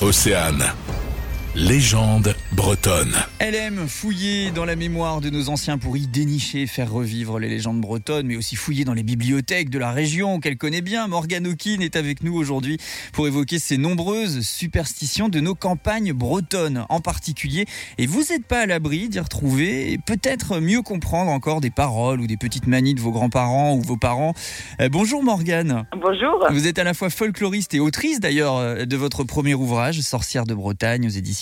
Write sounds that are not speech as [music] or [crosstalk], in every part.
Océane. Légende bretonne. Elle aime fouiller dans la mémoire de nos anciens pour y dénicher, faire revivre les légendes bretonnes, mais aussi fouiller dans les bibliothèques de la région qu'elle connaît bien. Morgane O'Keane est avec nous aujourd'hui pour évoquer ces nombreuses superstitions de nos campagnes bretonnes en particulier. Et vous n'êtes pas à l'abri d'y retrouver et peut-être mieux comprendre encore des paroles ou des petites manies de vos grands-parents ou vos parents. Euh, bonjour Morgane. Bonjour. Vous êtes à la fois folkloriste et autrice d'ailleurs euh, de votre premier ouvrage, Sorcière de Bretagne, aux éditions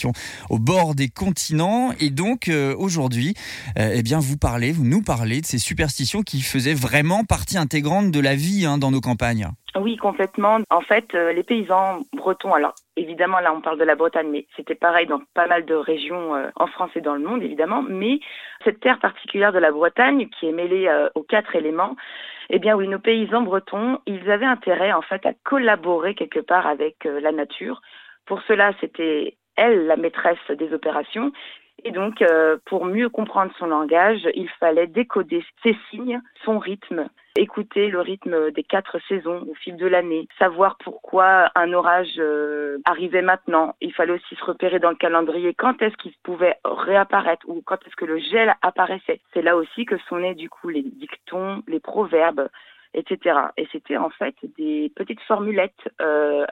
au bord des continents. Et donc euh, aujourd'hui, euh, eh bien, vous parlez, vous nous parlez de ces superstitions qui faisaient vraiment partie intégrante de la vie hein, dans nos campagnes. Oui, complètement. En fait, euh, les paysans bretons, alors évidemment là on parle de la Bretagne, mais c'était pareil dans pas mal de régions en France et dans le monde évidemment, mais cette terre particulière de la Bretagne qui est mêlée aux quatre éléments, eh bien oui, nos paysans bretons, ils avaient intérêt en fait à collaborer quelque part avec la nature. Pour cela, c'était elle, la maîtresse des opérations. Et donc, euh, pour mieux comprendre son langage, il fallait décoder ses signes, son rythme, écouter le rythme des quatre saisons au fil de l'année, savoir pourquoi un orage euh, arrivait maintenant. Il fallait aussi se repérer dans le calendrier quand est-ce qu'il pouvait réapparaître ou quand est-ce que le gel apparaissait. C'est là aussi que sont nés du coup les dictons, les proverbes, etc. Et c'était en fait des petites formulettes euh,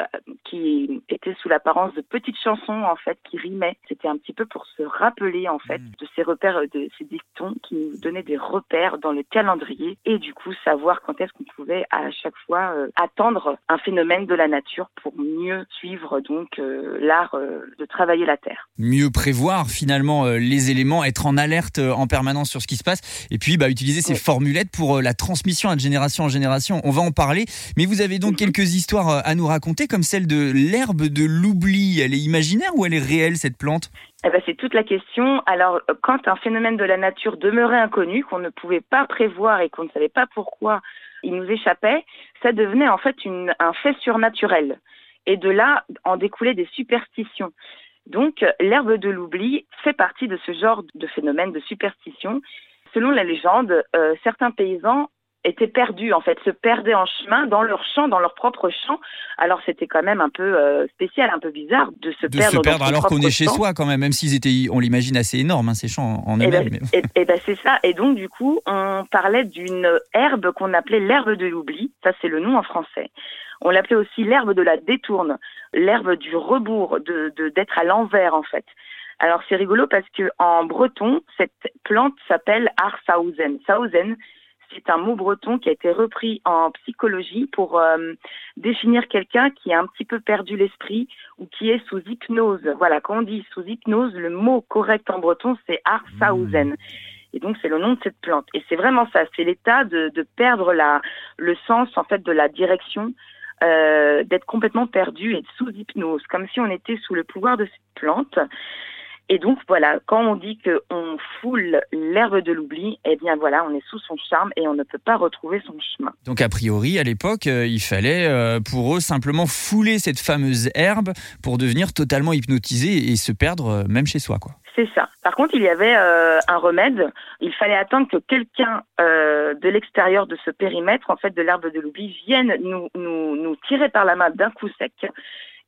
qui étaient sous l'apparence de petites chansons en fait qui rimaient. C'était un petit peu pour se rappeler en fait mm. de ces repères, de ces dictons qui nous donnaient des repères dans le calendrier et du coup savoir quand est-ce qu'on pouvait à chaque fois euh, attendre un phénomène de la nature pour mieux suivre donc euh, l'art de travailler la terre. Mieux prévoir finalement les éléments, être en alerte en permanence sur ce qui se passe et puis bah, utiliser ces formulettes pour la transmission à de génération en génération. On va en parler. Mais vous avez donc mhm. quelques histoires euh, à nous raconter, comme celle de l'herbe de l'oubli. Elle est imaginaire ou elle est réelle, cette plante? Eh ben, c'est toute la question. Alors, quand un phénomène de la nature demeurait inconnu, qu'on ne pouvait pas prévoir et qu'on ne savait pas pourquoi il nous échappait, ça devenait en fait une, un fait surnaturel. Et de là en découlait des superstitions. Donc, l'herbe de l'oubli fait partie de ce genre de phénomène de superstition. Selon la légende, euh, certains paysans étaient perdus en fait, se perdaient en chemin dans leur champ, dans leur propre champ. Alors c'était quand même un peu euh, spécial, un peu bizarre de se de perdre. Se perdre alors qu'on est chez soi quand même, même s'ils étaient, on l'imagine assez énorme hein, ces champs en eh ben, eux-mêmes. Et, eh, eh ben c'est ça. Et donc du coup, on parlait d'une herbe qu'on appelait l'herbe de l'oubli. Ça c'est le nom en français. On l'appelait aussi l'herbe de la détourne, l'herbe du rebours, de d'être à l'envers en fait. Alors c'est rigolo parce que en breton, cette plante s'appelle Arsausen. Sausen, c'est un mot breton qui a été repris en psychologie pour euh, définir quelqu'un qui a un petit peu perdu l'esprit ou qui est sous hypnose. Voilà, quand on dit sous hypnose, le mot correct en breton, c'est Arsausen. Et donc, c'est le nom de cette plante. Et c'est vraiment ça, c'est l'état de, perdre la, le sens, en fait, de la direction, euh, d'être complètement perdu et sous hypnose, comme si on était sous le pouvoir de cette plante. Et donc voilà, quand on dit qu'on foule l'herbe de l'oubli, eh bien voilà, on est sous son charme et on ne peut pas retrouver son chemin. Donc a priori, à l'époque, euh, il fallait euh, pour eux simplement fouler cette fameuse herbe pour devenir totalement hypnotisé et se perdre euh, même chez soi, quoi. C'est ça. Par contre, il y avait un remède. Il fallait attendre que quelqu'un de l'extérieur de ce périmètre, en fait, de l'herbe de l'oubli, vienne nous, nous, nous tirer par la main d'un coup sec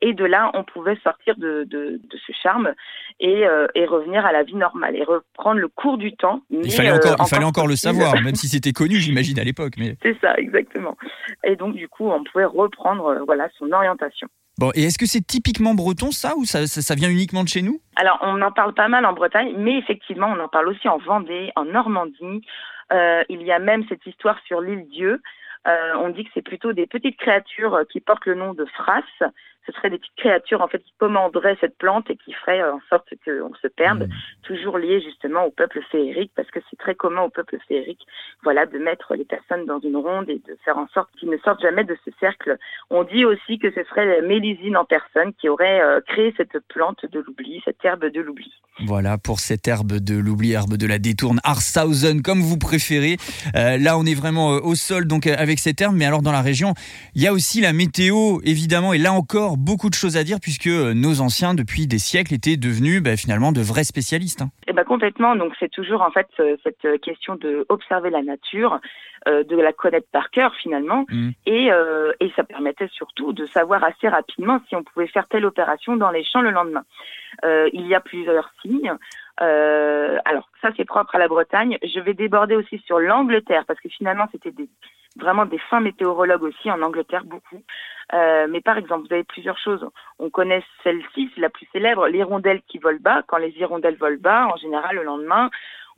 et de là, on pouvait sortir de, de, de ce charme et, euh, et, revenir à la vie normale et reprendre le cours du temps. Il fallait encore, il fallait encore le savoir, même si c'était connu, j'imagine, à l'époque. Mais... C'est ça, exactement. Et donc, du coup, on pouvait reprendre euh, voilà, son orientation. Bon, et est-ce que c'est typiquement breton ça ou ça, ça, vient uniquement de chez nous? Alors, on en parle pas mal en Bretagne, mais effectivement, on en parle aussi en Vendée, en Normandie. Euh, il y a même cette histoire sur l'île Dieu. Euh, on dit que c'est plutôt des petites créatures qui portent le nom de Fras ce seraient des petites créatures en fait qui commanderaient cette plante et qui feraient euh, en sorte qu'on se perde, mmh. toujours lié justement au peuple féerique, parce que c'est très commun au peuple féerique, voilà, de mettre les personnes dans une ronde et de faire en sorte qu'ils ne sortent jamais de ce cercle. On dit aussi que ce serait Mélusine en personne qui aurait euh, créé cette plante de l'oubli, cette herbe de l'oubli. Voilà pour cette herbe de l'oubli, herbe de la détourne, Arshausen, comme vous préférez. Euh, là, on est vraiment au sol donc avec cette herbe, mais alors dans la région, il y a aussi la météo évidemment, et là encore beaucoup de choses à dire puisque nos anciens, depuis des siècles, étaient devenus bah, finalement de vrais spécialistes. Hein. Eh ben, complètement. Donc c'est toujours en fait cette question de observer la nature, de la connaître par cœur finalement, mmh. et, et ça permettait surtout de savoir assez rapidement si on pouvait faire telle opération dans les champs le lendemain. il y a plusieurs signes. Euh, alors ça c'est propre à la Bretagne. Je vais déborder aussi sur l'Angleterre parce que finalement c'était des, vraiment des fins météorologues aussi en Angleterre beaucoup. Euh, mais par exemple vous avez plusieurs choses. On connaît celle-ci, c'est la plus célèbre, l'hirondelle qui vole bas. Quand les hirondelles volent bas, en général le lendemain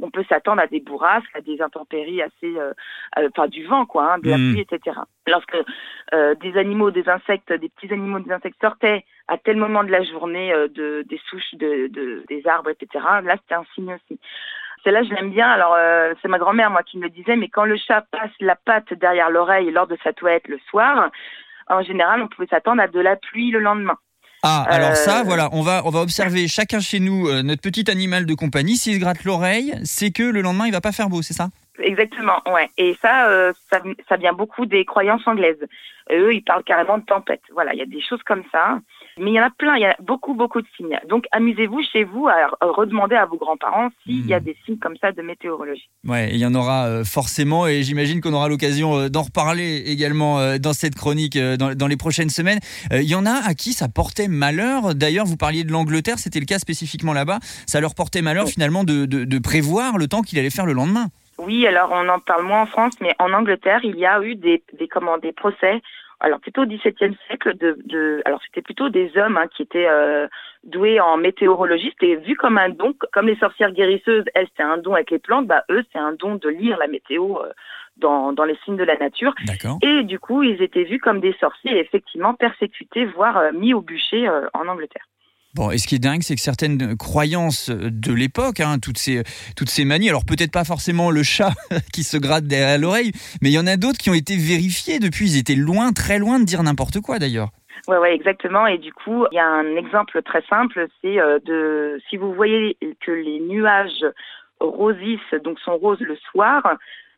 on peut s'attendre à des bourrasques, à des intempéries assez, euh, euh, enfin du vent quoi, hein, de la hmm. pluie, etc. Lorsque euh, des animaux, des insectes, des petits animaux, des insectes sortaient à tel moment de la journée de, des souches de, de, des arbres, etc. Là, c'était un signe aussi. Celle-là, je l'aime bien. Alors, c'est ma grand-mère, moi, qui me disait, mais quand le chat passe la patte derrière l'oreille lors de sa toilette le soir, en général, on pouvait s'attendre à de la pluie le lendemain. Ah, alors ça, euh, voilà, on va, on va observer chacun chez nous euh, notre petit animal de compagnie. S'il se gratte l'oreille, c'est que le lendemain, il va pas faire beau, c'est ça? Exactement, ouais. Et ça, euh, ça, ça, vient beaucoup des croyances anglaises. Eux, ils parlent carrément de tempête. Voilà, il y a des choses comme ça. Mais il y en a plein, il y a beaucoup, beaucoup de signes. Donc amusez-vous chez vous à redemander à vos grands-parents s'il y a hmm. des signes comme ça de météorologie. Ouais, il y en aura euh, forcément et j'imagine qu'on aura l'occasion euh, d'en reparler également dans cette chronique dans, les prochaines semaines. Il y en a à qui ça portait malheur. D'ailleurs, vous parliez de l'Angleterre, c'était le cas spécifiquement là-bas. Ça leur portait malheur finalement de, de, de prévoir le temps qu'il allait faire le lendemain. Oui, alors on en parle moins en France, mais en Angleterre, il y a eu des, des, comment, des procès, alors plutôt au XVIIe siècle, de, de, alors c'était plutôt des hommes hein, qui étaient euh, doués en météorologie, c'était vu comme un don, comme les sorcières guérisseuses, elles, c'est un don avec les plantes, bah eux, c'est un don de lire la météo euh, dans, dans les signes de la nature. Et du coup, ils étaient vus comme des sorciers effectivement persécutés, voire euh, mis au bûcher en Angleterre. Bon, et ce qui est dingue, c'est que certaines croyances de l'époque, hein, toutes ces toutes ces manies, alors peut-être pas forcément le chat [laughs] qui se gratte derrière l'oreille, mais il y en a d'autres qui ont été vérifiées depuis. Ils étaient loin, très loin de dire n'importe quoi d'ailleurs. Ouais, ouais, exactement. Et du coup, il y a un exemple très simple, c'est euh, de si vous voyez que les nuages rosissent, donc sont roses le soir,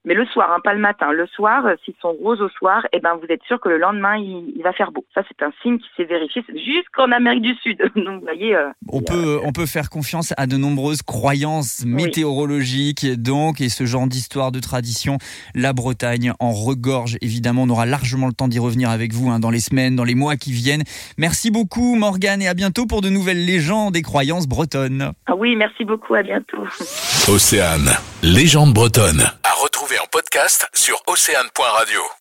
mais le soir, hein, pas le matin. Le soir, euh, s'ils sont roses au soir, eh ben vous êtes sûr que le lendemain il, va faire beau. Ça c'est un signe qui s'est vérifié jusqu'en Amérique du Sud. [laughs] Donc vous voyez. Euh, on peut on peut faire confiance à de nombreuses croyances météorologiques donc et ce genre d'histoire de tradition. La Bretagne en regorge évidemment. On aura largement le temps d'y revenir avec vous hein, dans les semaines, dans les mois qui viennent. Merci beaucoup Morgane et à bientôt pour de nouvelles légendes et croyances bretonnes. Ah oui, merci beaucoup. À bientôt. Océane, légende bretonne. En podcast sur océane.radio.